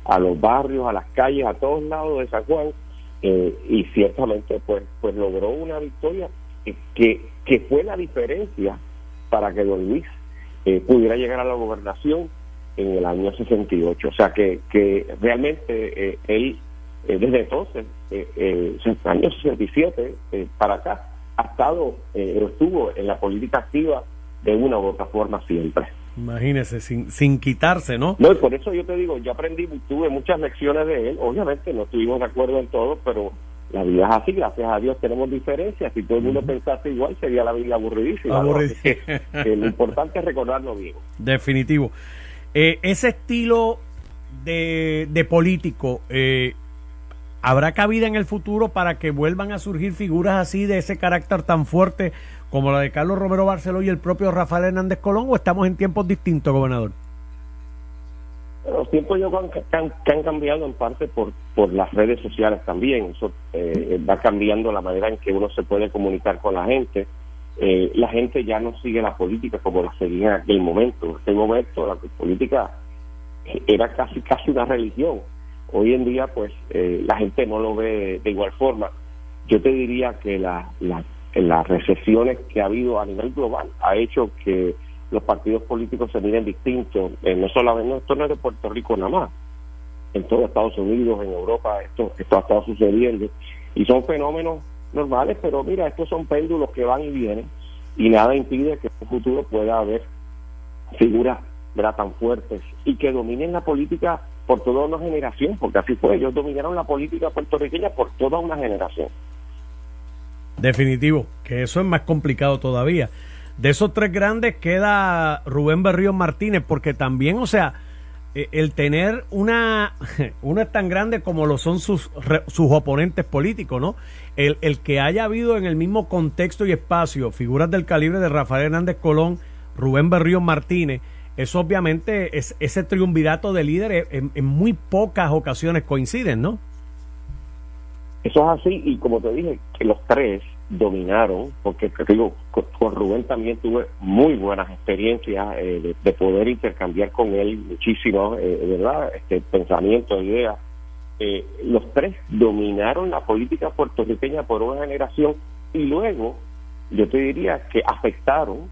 a los barrios, a las calles, a todos lados de San Juan. y ciertamente, pues, pues logró una victoria que, que fue la diferencia para que don Luis pudiera llegar a la gobernación en el año 68. O sea que, que realmente él eh, desde entonces, eh, eh, años 67 eh, para acá, ha estado, estuvo en la política activa de una u otra forma siempre. Imagínese, sin, sin quitarse, ¿no? No, y por eso yo te digo, yo aprendí, tuve muchas lecciones de él, obviamente no estuvimos de acuerdo en todo, pero la vida es así, gracias a Dios tenemos diferencias, si todo el mundo pensase igual sería la vida aburridísima. Aburridísima. lo importante es recordarlo bien. *laughs* Definitivo. ese estilo de, de político, eh, ¿Habrá cabida en el futuro para que vuelvan a surgir figuras así de ese carácter tan fuerte como la de Carlos Romero Barceló y el propio Rafael Hernández Colón o estamos en tiempos distintos, gobernador? Los tiempos yo que han, cambiado en parte por, por las redes sociales también. Eso eh, va cambiando la manera en que uno se puede comunicar con la gente. Eh, la gente ya no sigue la política como la seguía en aquel momento. En aquel momento la política era casi casi una religión Hoy en día, pues, eh, la gente no lo ve de igual forma. Yo te diría que la, las recesiones que ha habido a nivel global ha hecho que los partidos políticos se miren distintos, eh, no solamente, no de Puerto Rico nada más, en todo Estados Unidos, en Europa, esto, esto ha estado sucediendo, y son fenómenos normales, pero mira, estos son péndulos que van y vienen, y nada impide que en un futuro pueda haber figuras tan fuertes y que dominen la política por toda una generación, porque así fue, ellos dominaron la política puertorriqueña por toda una generación. Definitivo, que eso es más complicado todavía. De esos tres grandes queda Rubén Berrío Martínez, porque también, o sea, e, el tener una, *laughs* una tan grande como lo son sus, sus oponentes políticos, ¿no? El, el que haya habido en el mismo contexto y espacio figuras del calibre de Rafael Hernández Colón, Rubén Berrío Martínez, eso obviamente es ese triunvirato de líderes en, muy pocas ocasiones coinciden, ¿no? Eso es así y como te dije, que los tres dominaron, porque te digo, con, Rubén también tuve muy buenas experiencias eh, de, poder intercambiar con él muchísimo, eh, ¿verdad? Este pensamiento, ideas. Eh, los tres dominaron la política puertorriqueña por una generación y luego, yo te diría que afectaron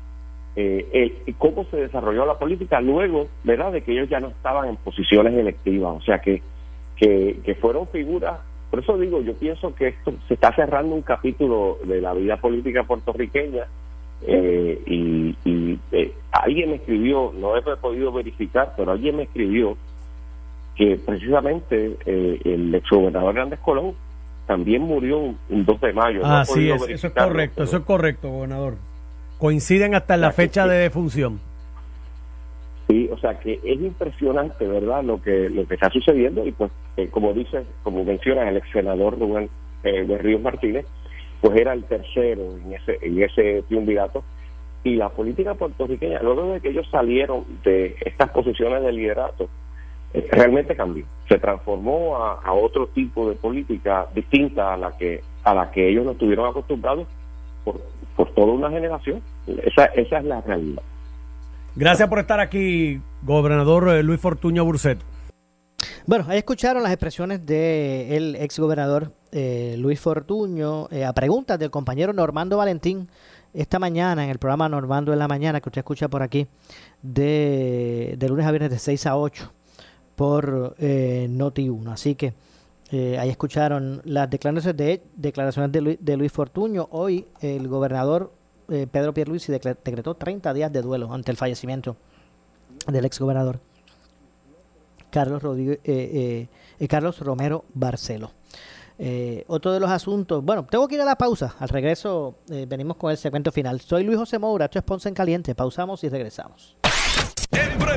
eh, cómo se desarrolló la política luego, ¿verdad?, de que ellos ya no estaban en posiciones electivas, o sea que, que, que fueron figuras por eso digo, yo pienso que esto se está cerrando un capítulo de la vida política puertorriqueña eh, y, eh, alguien me escribió, no he podido verificar, pero alguien me escribió que precisamente eh, el exgobernador Hernández Colón también murió un, 2 de mayo. Ah, sí, eso es correcto, eso es correcto, gobernador. Coinciden hasta en la fecha de defunción. Sí, o sea que es impresionante, ¿verdad? Lo que lo que está sucediendo y pues eh, como dice, como menciona el ex senador Rubén eh, de Ríos Martínez, pues era el tercero en ese en ese triunvirato y la política puertorriqueña luego de que ellos salieron de estas posiciones de liderato eh, realmente cambió, se transformó a, a, otro tipo de política distinta a la que a la que ellos no estuvieron acostumbrados por, por toda una generación. Esa esa es la realidad. Gracias por estar aquí, gobernador eh, Luis Fortuño Burset. Bueno, ahí escucharon las expresiones del ex gobernador eh, Luis Fortuño eh, a preguntas del compañero Normando Valentín esta mañana en el programa Normando en la Mañana que usted escucha por aquí de, lunes a viernes de 6 a 8 por Noti1. Así que ahí escucharon las declaraciones de, declaraciones de, de Luis Fortuño. Hoy el gobernador eh, Pedro Pierluisi decretó 30 días de duelo ante el fallecimiento del ex gobernador Carlos, eh, eh, Carlos Romero Barcelo. otro de los asuntos, bueno, tengo que ir a la pausa. Al regreso venimos con el segmento final. Soy Luis José Moura, esto es Ponce en Caliente. Pausamos y regresamos.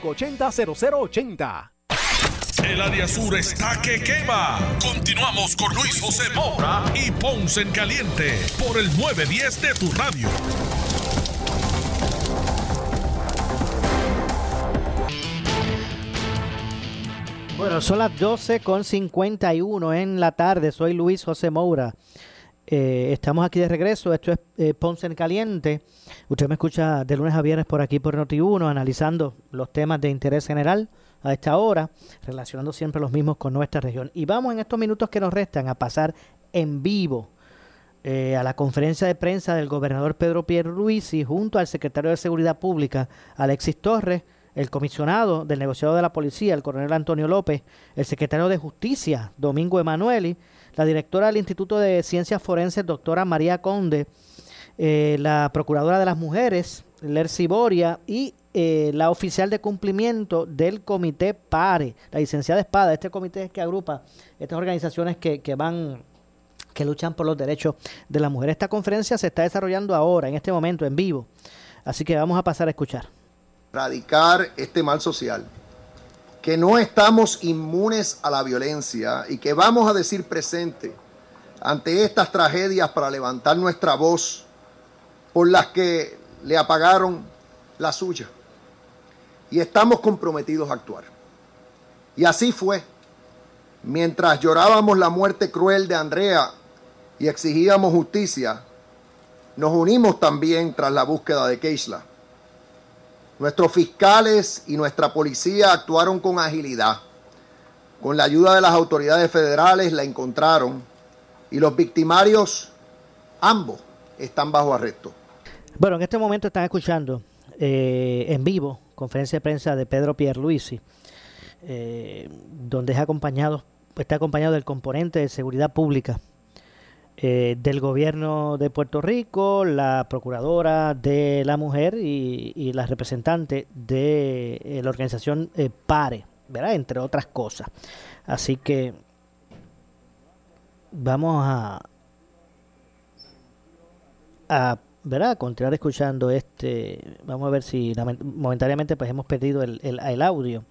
580-0080. El área sur está que quema. Continuamos con Luis José Moura y Ponce en Caliente por el 910 de tu radio. Bueno, son las 12 con 51 en la tarde. Soy Luis José Moura. Eh, estamos aquí de regreso. Esto es eh, Ponce en Caliente. Usted me escucha de lunes a viernes por aquí por Noti1, analizando los temas de interés general a esta hora, relacionando siempre los mismos con nuestra región. Y vamos en estos minutos que nos restan a pasar en vivo eh, a la conferencia de prensa del gobernador Pedro Pierluisi junto al secretario de Seguridad Pública, Alexis Torres, el comisionado del negociado de la policía, el coronel Antonio López, el secretario de Justicia, Domingo Emanueli, la directora del Instituto de Ciencias Forenses, doctora María Conde, eh, la procuradora de las mujeres, Lercy Boria, y eh, la oficial de cumplimiento del comité PARE, la licenciada Espada. Este comité es que agrupa estas organizaciones que, que van que luchan por los derechos de la mujer. Esta conferencia se está desarrollando ahora, en este momento, en vivo. Así que vamos a pasar a escuchar. Radicar este mal social, que no estamos inmunes a la violencia y que vamos a decir presente ante estas tragedias para levantar nuestra voz por las que le apagaron la suya. Y estamos comprometidos a actuar. Y así fue. Mientras llorábamos la muerte cruel de Andrea y exigíamos justicia, nos unimos también tras la búsqueda de Keisla. Nuestros fiscales y nuestra policía actuaron con agilidad, Con la ayuda de las autoridades federales la encontraron y los victimarios, ambos, están bajo arresto. Bueno, en este momento están escuchando eh, en vivo conferencia de prensa de Pedro Pierluisi, eh, donde es acompañado, está acompañado del componente de seguridad pública eh, del gobierno de Puerto Rico, la procuradora de la mujer y, la representante de eh, la organización PARE, ¿verdad? Entre otras cosas. Así que vamos a, a ¿verdad? continuar escuchando este. Vamos a ver si momentáneamente pues hemos perdido el, el, audio.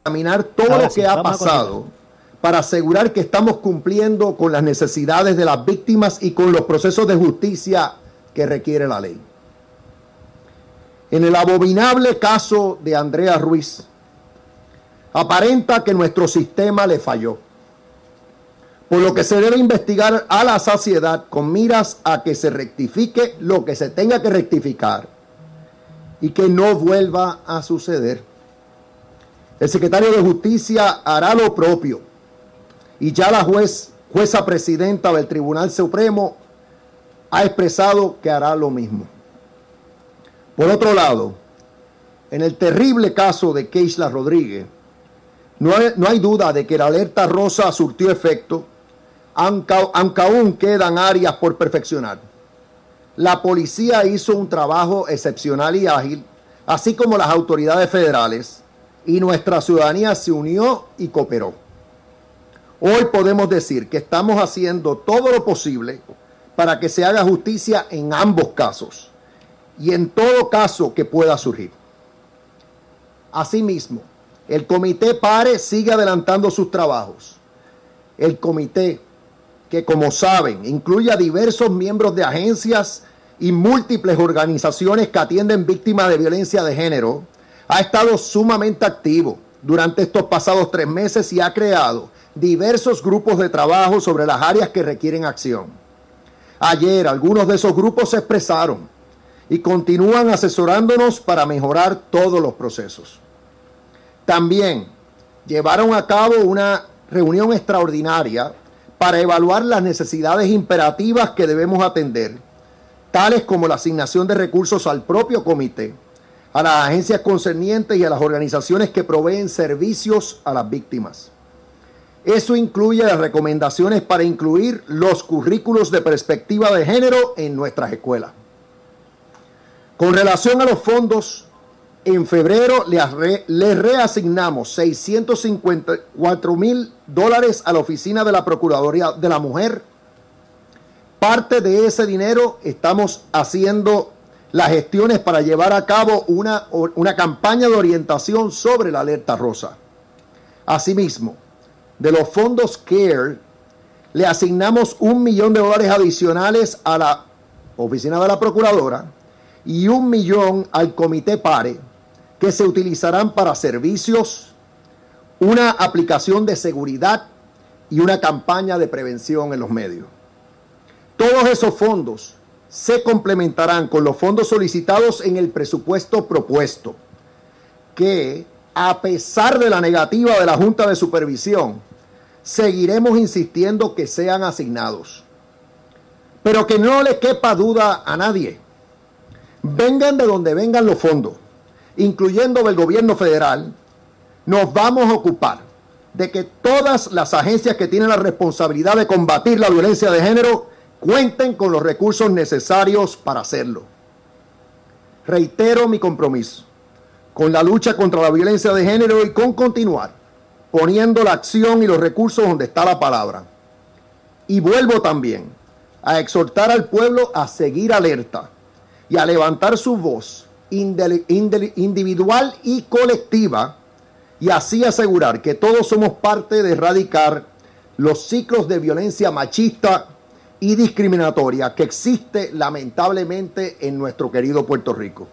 Examinar todo lo que ha pasado para asegurar que estamos cumpliendo con las necesidades de las víctimas y con los procesos de justicia que requiere la ley. En el abominable caso de Andrea Ruiz, aparenta que nuestro sistema le falló por lo que se debe investigar a la saciedad con miras a que se rectifique lo que se tenga que rectificar y que no vuelva a suceder. El secretario de Justicia hará lo propio y ya la juez, jueza presidenta del Tribunal Supremo ha expresado que hará lo mismo. Por otro lado, en el terrible caso de Keisla Rodríguez, no hay, no hay duda de que la alerta rosa surtió efecto aunque, aún quedan áreas por perfeccionar. La policía hizo un trabajo excepcional y ágil, así como las autoridades federales, y nuestra ciudadanía se unió y cooperó. Hoy podemos decir que estamos haciendo todo lo posible para que se haga justicia en ambos casos y en todo caso que pueda surgir. Asimismo, el comité PARE sigue adelantando sus trabajos. El comité que como saben incluye a diversos miembros de agencias y múltiples organizaciones que atienden víctimas de violencia de género, ha estado sumamente activo durante estos pasados tres meses y ha creado diversos grupos de trabajo sobre las áreas que requieren acción. Ayer algunos de esos grupos se expresaron y continúan asesorándonos para mejorar todos los procesos. También llevaron a cabo una reunión extraordinaria para evaluar las necesidades imperativas que debemos atender, tales como la asignación de recursos al propio comité, a las agencias concernientes y a las organizaciones que proveen servicios a las víctimas. Eso incluye las recomendaciones para incluir los currículos de perspectiva de género en nuestras escuelas. Con relación a los fondos, en febrero le, reasignamos 654 mil dólares a la oficina de la Procuraduría de la Mujer. Parte de ese dinero estamos haciendo las gestiones para llevar a cabo una, una campaña de orientación sobre la alerta rosa. Asimismo, de los fondos CARE, le asignamos un millón de dólares adicionales a la oficina de la Procuradora y un millón al Comité PARE que se utilizarán para servicios, una aplicación de seguridad y una campaña de prevención en los medios. Todos esos fondos se complementarán con los fondos solicitados en el presupuesto propuesto, que a pesar de la negativa de la Junta de Supervisión, seguiremos insistiendo que sean asignados. Pero que no le quepa duda a nadie. Vengan de donde vengan los fondos incluyendo del gobierno federal, nos vamos a ocupar de que todas las agencias que tienen la responsabilidad de combatir la violencia de género cuenten con los recursos necesarios para hacerlo. Reitero mi compromiso con la lucha contra la violencia de género y con continuar poniendo la acción y los recursos donde está la palabra. Y vuelvo también a exhortar al pueblo a seguir alerta y a levantar su voz individual y colectiva y así asegurar que todos somos parte de erradicar los ciclos de violencia machista y discriminatoria que existe lamentablemente en nuestro querido Puerto Rico.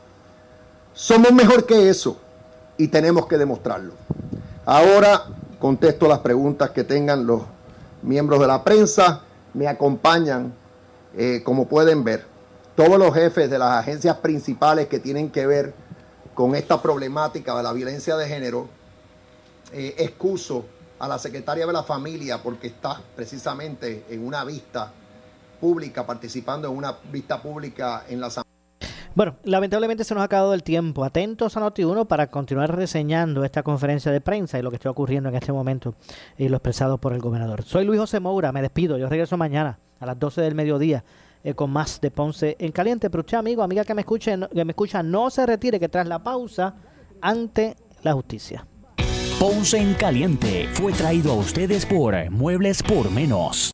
Somos mejor que eso y tenemos que demostrarlo. Ahora contesto las preguntas que tengan los miembros de la prensa. Me acompañan, eh, como pueden ver, todos los jefes de las agencias principales que tienen que ver con esta problemática de la violencia de género, eh, excuso a la secretaria de la familia porque está precisamente en una vista pública, participando en una vista pública en la Asamblea. Bueno, lamentablemente se nos ha acabado el tiempo. Atentos a Noti1 para continuar reseñando esta conferencia de prensa y lo que está ocurriendo en este momento y lo expresado por el gobernador. Soy Luis José Moura, me despido. Yo regreso mañana a las 12 del mediodía eh, con más de Ponce en Caliente. Pero usted, amigo, amiga que me, escuche, que me escucha, no se retire que tras la pausa, ante la justicia. Ponce en Caliente fue traído a ustedes por Muebles por Menos.